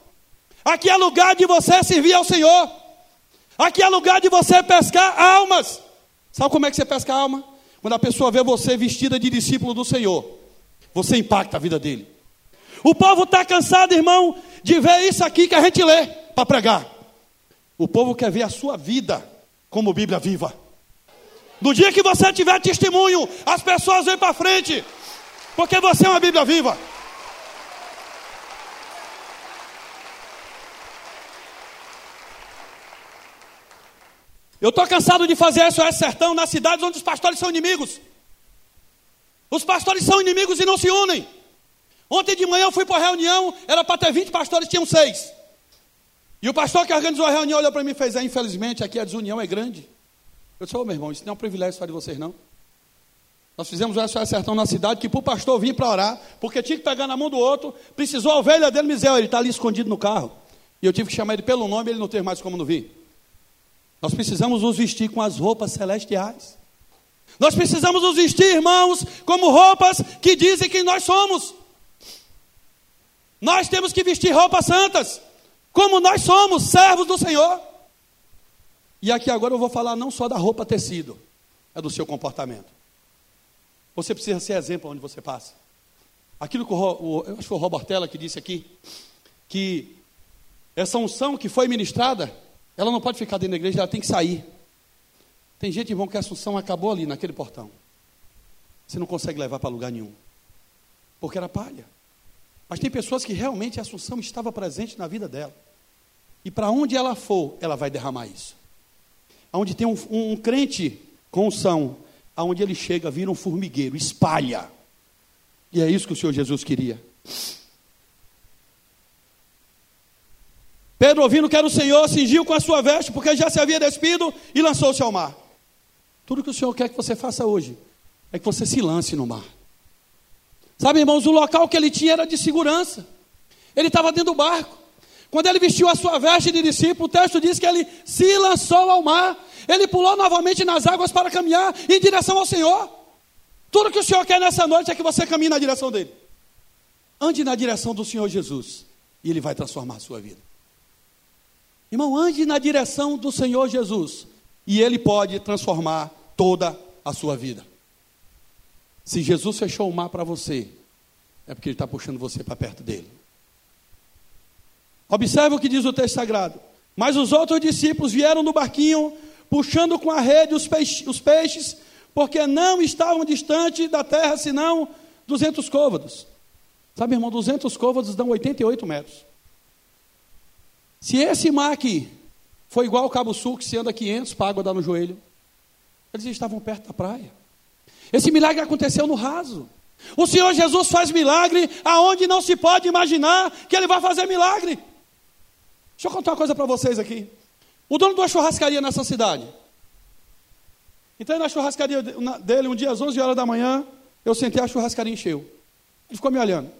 Aqui é lugar de você servir ao Senhor. Aqui é lugar de você pescar almas. Sabe como é que você pesca alma? Quando a pessoa vê você vestida de discípulo do Senhor, você impacta a vida dele. O povo está cansado, irmão, de ver isso aqui que a gente lê para pregar. O povo quer ver a sua vida como Bíblia viva. No dia que você tiver testemunho, as pessoas vêm para frente, porque você é uma Bíblia viva. Eu estou cansado de fazer SOS Sertão nas cidades onde os pastores são inimigos. Os pastores são inimigos e não se unem. Ontem de manhã eu fui para a reunião, era para ter 20 pastores, tinham seis. E o pastor que organizou a reunião olhou para mim e fez: é, infelizmente, aqui a desunião é grande. Eu disse: Ô oh, meu irmão, isso não é um privilégio só de vocês, não. Nós fizemos o SOS Sertão na cidade que para o pastor vir para orar, porque tinha que pegar na mão do outro, precisou a ovelha dele me ele está ali escondido no carro. E eu tive que chamar ele pelo nome, ele não teve mais como não vir. Nós precisamos nos vestir com as roupas celestiais. Nós precisamos nos vestir, irmãos, como roupas que dizem quem nós somos. Nós temos que vestir roupas santas, como nós somos, servos do Senhor. E aqui agora eu vou falar não só da roupa tecido, é do seu comportamento. Você precisa ser exemplo onde você passa. Aquilo que o, o eu acho que foi o Robertella que disse aqui, que essa unção que foi ministrada ela não pode ficar dentro da igreja, ela tem que sair. Tem gente, irmão, que a Assunção acabou ali naquele portão. Você não consegue levar para lugar nenhum. Porque era palha. Mas tem pessoas que realmente a Assunção estava presente na vida dela. E para onde ela for, ela vai derramar isso. Onde tem um, um, um crente com unção, aonde ele chega, vira um formigueiro, espalha. E é isso que o Senhor Jesus queria. Pedro, ouvindo que era o Senhor, cingiu com a sua veste, porque já se havia despido, e lançou-se ao mar. Tudo que o Senhor quer que você faça hoje é que você se lance no mar. Sabe, irmãos, o local que ele tinha era de segurança. Ele estava dentro do barco. Quando ele vestiu a sua veste de discípulo, o texto diz que ele se lançou ao mar. Ele pulou novamente nas águas para caminhar em direção ao Senhor. Tudo que o Senhor quer nessa noite é que você caminhe na direção dele. Ande na direção do Senhor Jesus e ele vai transformar a sua vida. Irmão, ande na direção do Senhor Jesus e ele pode transformar toda a sua vida. Se Jesus fechou o mar para você, é porque ele está puxando você para perto dele. Observe o que diz o texto sagrado. Mas os outros discípulos vieram no barquinho, puxando com a rede os, peixe, os peixes, porque não estavam distante da terra, senão 200 côvados. Sabe, irmão, 200 côvados dão 88 metros. Se esse mar aqui foi igual ao Cabo Sul, que se anda 500 para a água dar no joelho, eles estavam perto da praia. Esse milagre aconteceu no raso. O Senhor Jesus faz milagre aonde não se pode imaginar que Ele vai fazer milagre. Deixa eu contar uma coisa para vocês aqui. O dono de uma churrascaria nessa cidade. Entrei na churrascaria dele um dia às 11 horas da manhã. Eu sentei, a churrascaria encheu. Ele ficou me olhando.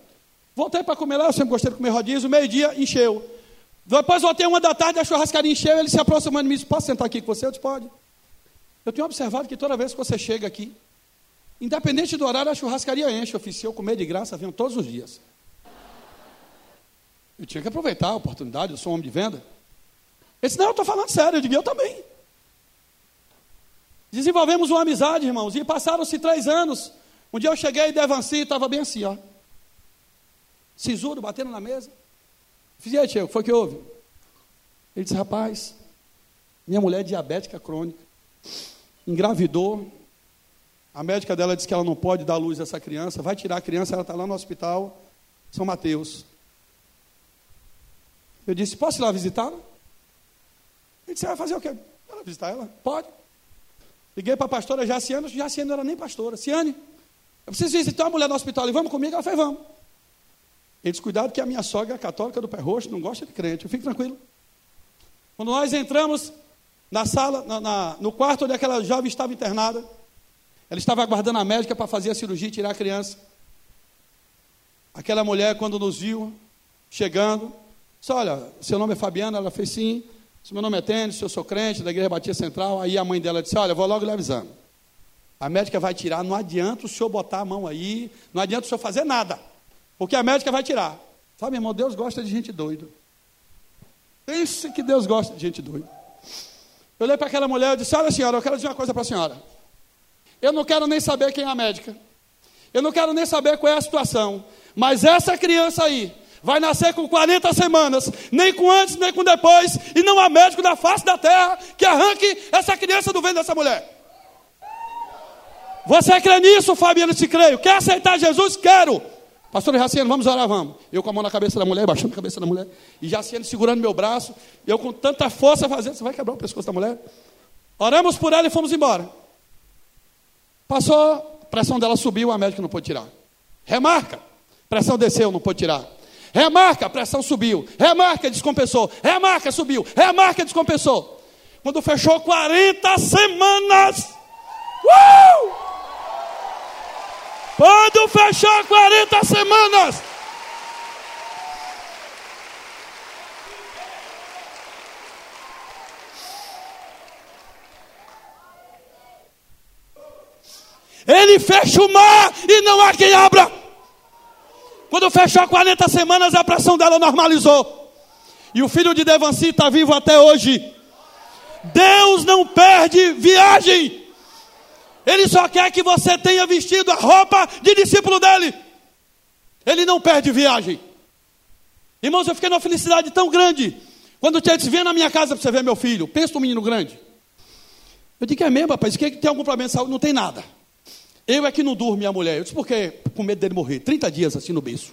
Voltei para comer lá, eu sempre gostei de comer rodízio. Meio-dia, encheu. Depois voltei uma da tarde, a churrascaria encheu. Ele se aproximando de mim disse: Posso sentar aqui com você? Eu disse: Pode. Eu tenho observado que toda vez que você chega aqui, independente do horário, a churrascaria enche. Oficial comer de graça, vinham todos os dias. Eu tinha que aproveitar a oportunidade, eu sou um homem de venda. Ele disse, não, eu estou falando sério, eu digo, eu também. Desenvolvemos uma amizade, irmãos, e passaram-se três anos. Um dia eu cheguei e Devanci estava bem assim, ó. Sisudo, batendo na mesa. Fiz, e aí, tio, foi que houve? Ele disse, rapaz, minha mulher é diabética crônica, engravidou, a médica dela disse que ela não pode dar luz a essa criança, vai tirar a criança, ela está lá no hospital, São Mateus. Eu disse, posso ir lá visitá-la? Ele disse, vai fazer o quê? Ela visitar ela? Pode. Liguei para a pastora Jaciane, Jaciane não era nem pastora. Ciane, eu preciso visitar uma mulher no hospital e vamos comigo? Ela fez, vamos. Ele disse, cuidado que a minha sogra é católica do pé roxo, não gosta de crente, eu fico tranquilo. Quando nós entramos na sala, na, na, no quarto onde aquela jovem estava internada, ela estava aguardando a médica para fazer a cirurgia e tirar a criança. Aquela mulher, quando nos viu chegando, Disse, olha, seu nome é Fabiana? Ela fez sim. Disse, meu nome é Tênis, eu sou crente da Igreja Batista Central. Aí a mãe dela disse, olha, vou logo lhe avisando. A médica vai tirar, não adianta o senhor botar a mão aí, não adianta o senhor fazer nada, porque a médica vai tirar. Sabe, irmão, Deus gosta de gente doida. Pense que Deus gosta de gente doida. Eu olhei para aquela mulher e disse, olha senhora, eu quero dizer uma coisa para a senhora. Eu não quero nem saber quem é a médica. Eu não quero nem saber qual é a situação. Mas essa criança aí, vai nascer com 40 semanas, nem com antes, nem com depois, e não há médico na face da terra que arranque essa criança do ventre dessa mulher. Você crê nisso, Fabiano? Se creio. Quer aceitar Jesus? Quero. Pastor Jaciano, vamos orar, vamos. Eu com a mão na cabeça da mulher, baixando a cabeça da mulher, e Jaciano segurando meu braço, eu com tanta força fazendo, você vai quebrar o pescoço da mulher? Oramos por ela e fomos embora. Passou, a pressão dela subiu, a médica não pôde tirar. Remarca, pressão desceu, não pôde tirar. Remarca, pressão subiu. Remarca, descompensou. Remarca, subiu. Remarca, descompensou. Quando fechou 40 semanas. Uh! Quando fechou 40 semanas. Ele fecha o mar e não há quem abra. Quando fechou 40 semanas, a pressão dela normalizou. E o filho de Devanci está vivo até hoje. Deus não perde viagem. Ele só quer que você tenha vestido a roupa de discípulo dele. Ele não perde viagem. Irmãos, eu fiquei numa felicidade tão grande. Quando o Tia disse, vem na minha casa para você ver meu filho. Pensa um menino grande. Eu disse, é mesmo, rapaz? Que tem algum problema de saúde? Não tem nada. Eu é que não durmo, minha mulher. Eu disse, por quê? Com medo dele morrer. 30 dias assim no berço.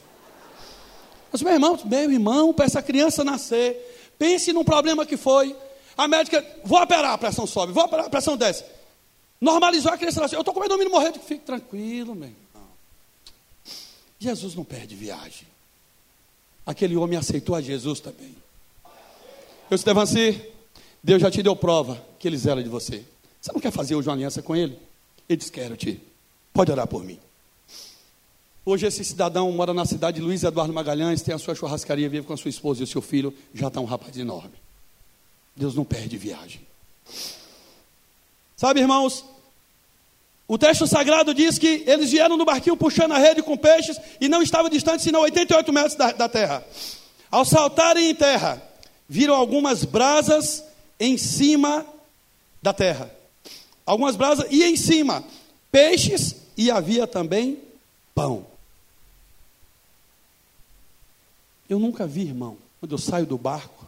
Eu disse, meu irmão, meu irmão, para essa criança nascer, pense num problema que foi. A médica, vou operar, a pressão sobe, vou operar, a pressão desce. Normalizou a criança eu estou com medo do menino morrer, fique tranquilo, meu irmão. Jesus não perde viagem. Aquele homem aceitou a Jesus também. Eu Devanci, Deus já te deu prova que ele zela de você. Você não quer fazer hoje uma aliança com ele? Ele disse, quero te. Pode orar por mim. Hoje esse cidadão mora na cidade de Luiz Eduardo Magalhães, tem a sua churrascaria, vive com a sua esposa e o seu filho, já está um rapaz enorme. Deus não perde viagem. Sabe, irmãos, o texto sagrado diz que eles vieram no barquinho puxando a rede com peixes e não estava distante senão 88 metros da, da terra. Ao saltarem em terra, viram algumas brasas em cima da terra. Algumas brasas e em cima peixes e havia também pão. Eu nunca vi, irmão, quando eu saio do barco,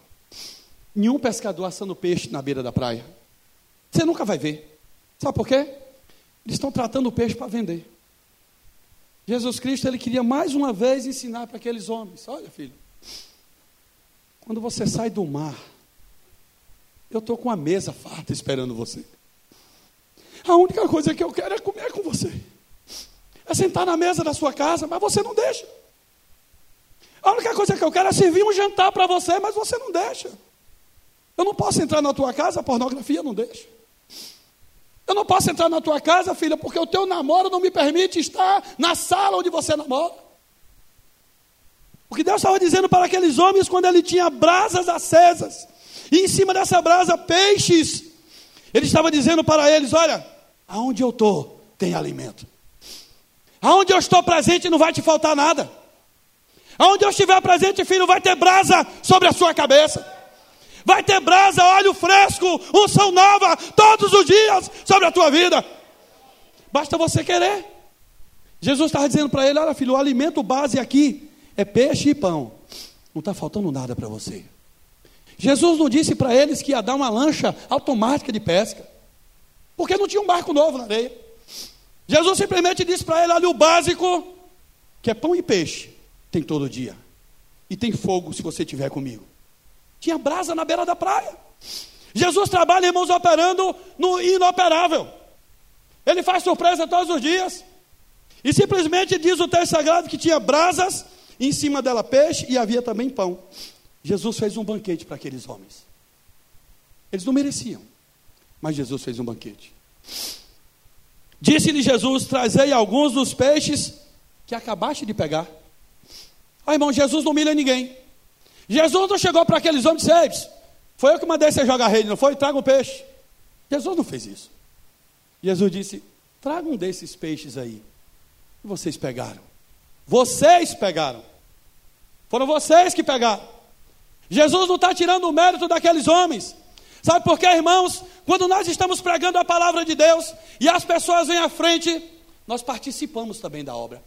nenhum pescador assando peixe na beira da praia. Você nunca vai ver. Sabe por quê? Eles estão tratando o peixe para vender. Jesus Cristo, ele queria mais uma vez ensinar para aqueles homens: olha, filho, quando você sai do mar, eu estou com a mesa farta esperando você. A única coisa que eu quero é comer com você. É sentar na mesa da sua casa, mas você não deixa. A única coisa que eu quero é servir um jantar para você, mas você não deixa. Eu não posso entrar na tua casa, a pornografia não deixa. Eu não posso entrar na tua casa, filha, porque o teu namoro não me permite estar na sala onde você namora. O que Deus estava dizendo para aqueles homens quando ele tinha brasas acesas, e em cima dessa brasa peixes, ele estava dizendo para eles: Olha, aonde eu estou tem alimento, aonde eu estou presente não vai te faltar nada. Aonde eu estiver presente, filho, vai ter brasa sobre a sua cabeça. Vai ter brasa, óleo fresco, unção nova, todos os dias sobre a tua vida. Basta você querer. Jesus estava dizendo para ele: Olha, filho, o alimento base aqui é peixe e pão. Não está faltando nada para você. Jesus não disse para eles que ia dar uma lancha automática de pesca, porque não tinha um barco novo na areia. Jesus simplesmente disse para ele: Olha, o básico, que é pão e peixe tem todo dia. E tem fogo se você estiver comigo. Tinha brasa na beira da praia. Jesus trabalha, irmãos, operando no inoperável. Ele faz surpresa todos os dias. E simplesmente diz o texto sagrado que tinha brasas, em cima dela peixe e havia também pão. Jesus fez um banquete para aqueles homens. Eles não mereciam, mas Jesus fez um banquete. Disse-lhe Jesus: Trazei alguns dos peixes que acabaste de pegar. Ah, irmão, Jesus não humilha ninguém. Jesus não chegou para aqueles homens e disse: Foi eu que mandei você jogar rede, não foi? Traga um peixe. Jesus não fez isso. Jesus disse: Traga um desses peixes aí. E vocês pegaram. Vocês pegaram. Foram vocês que pegaram. Jesus não está tirando o mérito daqueles homens. Sabe por quê, irmãos? Quando nós estamos pregando a palavra de Deus e as pessoas vêm à frente, nós participamos também da obra.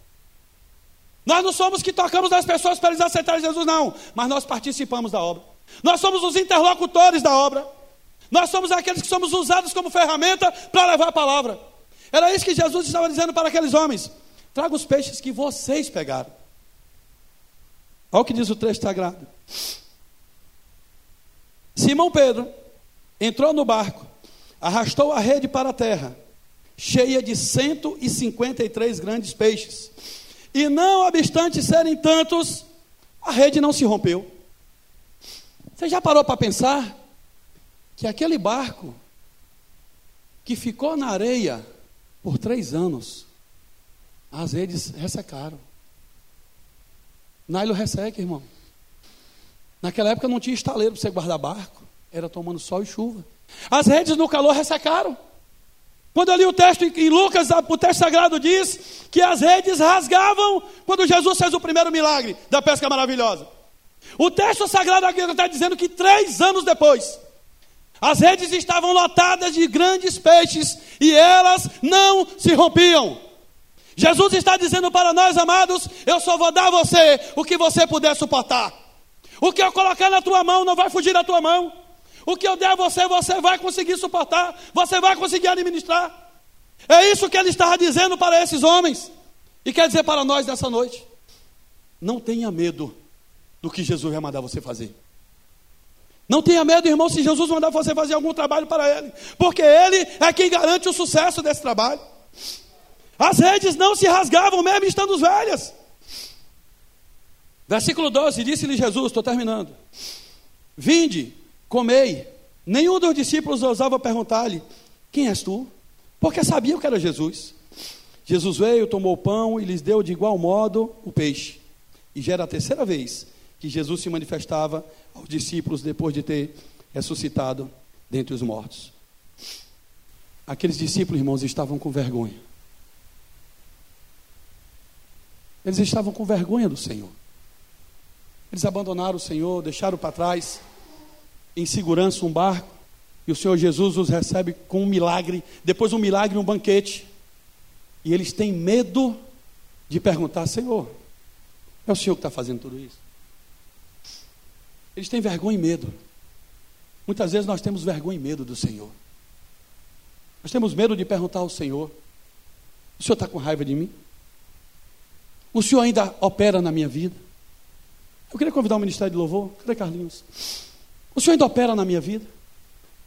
Nós não somos que tocamos as pessoas para eles aceitarem Jesus, não. Mas nós participamos da obra. Nós somos os interlocutores da obra. Nós somos aqueles que somos usados como ferramenta para levar a palavra. Era isso que Jesus estava dizendo para aqueles homens: traga os peixes que vocês pegaram. Olha o que diz o texto sagrado. Simão Pedro entrou no barco, arrastou a rede para a terra, cheia de 153 grandes peixes. E não obstante serem tantos, a rede não se rompeu. Você já parou para pensar que aquele barco que ficou na areia por três anos, as redes ressecaram. Nailo resseca, irmão. Naquela época não tinha estaleiro para você guardar barco, era tomando sol e chuva. As redes no calor ressecaram. Quando eu li o texto em Lucas, o texto sagrado diz que as redes rasgavam quando Jesus fez o primeiro milagre da pesca maravilhosa. O texto sagrado aqui está dizendo que três anos depois, as redes estavam lotadas de grandes peixes e elas não se rompiam. Jesus está dizendo para nós, amados: eu só vou dar a você o que você puder suportar. O que eu colocar na tua mão não vai fugir da tua mão. O que eu der a você, você vai conseguir suportar, você vai conseguir administrar. É isso que ele estava dizendo para esses homens. E quer dizer para nós nessa noite: não tenha medo do que Jesus vai mandar você fazer. Não tenha medo, irmão, se Jesus mandar você fazer algum trabalho para Ele, porque Ele é quem garante o sucesso desse trabalho. As redes não se rasgavam mesmo estando velhas. Versículo 12, disse-lhe Jesus, estou terminando: Vinde, comei. Nenhum dos discípulos ousava perguntar-lhe: Quem és tu? Porque sabiam que era Jesus. Jesus veio, tomou o pão e lhes deu de igual modo o peixe. E já era a terceira vez que Jesus se manifestava aos discípulos depois de ter ressuscitado dentre os mortos. Aqueles discípulos, irmãos, estavam com vergonha. Eles estavam com vergonha do Senhor. Eles abandonaram o Senhor, deixaram para trás, em segurança, um barco. E o Senhor Jesus os recebe com um milagre, depois um milagre, um banquete. E eles têm medo de perguntar: Senhor, é o Senhor que está fazendo tudo isso? Eles têm vergonha e medo. Muitas vezes nós temos vergonha e medo do Senhor. Nós temos medo de perguntar ao Senhor: O Senhor está com raiva de mim? O Senhor ainda opera na minha vida? Eu queria convidar o Ministério de Louvor. Cadê Carlinhos? O Senhor ainda opera na minha vida?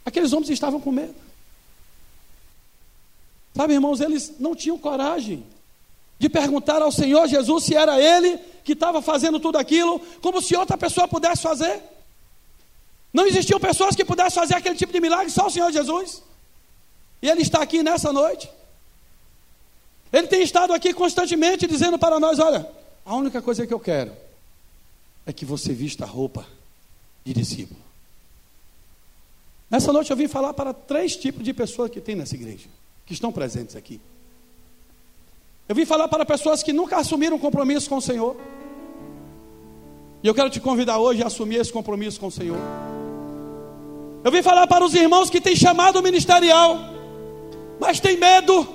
Aqueles homens estavam com medo. Sabe, irmãos, eles não tinham coragem de perguntar ao Senhor Jesus se era Ele que estava fazendo tudo aquilo, como se outra pessoa pudesse fazer. Não existiam pessoas que pudessem fazer aquele tipo de milagre, só o Senhor Jesus. E Ele está aqui nessa noite. Ele tem estado aqui constantemente dizendo para nós: olha, a única coisa que eu quero é que você vista a roupa de discípulo. Nessa noite eu vim falar para três tipos de pessoas que tem nessa igreja que estão presentes aqui. Eu vim falar para pessoas que nunca assumiram um compromisso com o Senhor. E eu quero te convidar hoje a assumir esse compromisso com o Senhor. Eu vim falar para os irmãos que têm chamado ministerial, mas têm medo,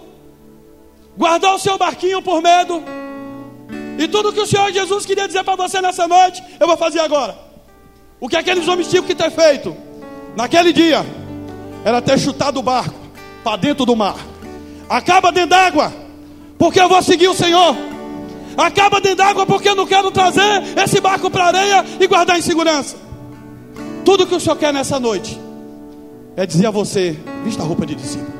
guardar o seu barquinho por medo. E tudo que o Senhor Jesus queria dizer para você nessa noite, eu vou fazer agora. O que aqueles homens tinham que ter feito naquele dia era ter chutado o barco para dentro do mar. Acaba dentro d'água, porque eu vou seguir o Senhor. Acaba dentro d'água, porque eu não quero trazer esse barco para a areia e guardar em segurança. Tudo que o Senhor quer nessa noite é dizer a você: vista a roupa de discípulo.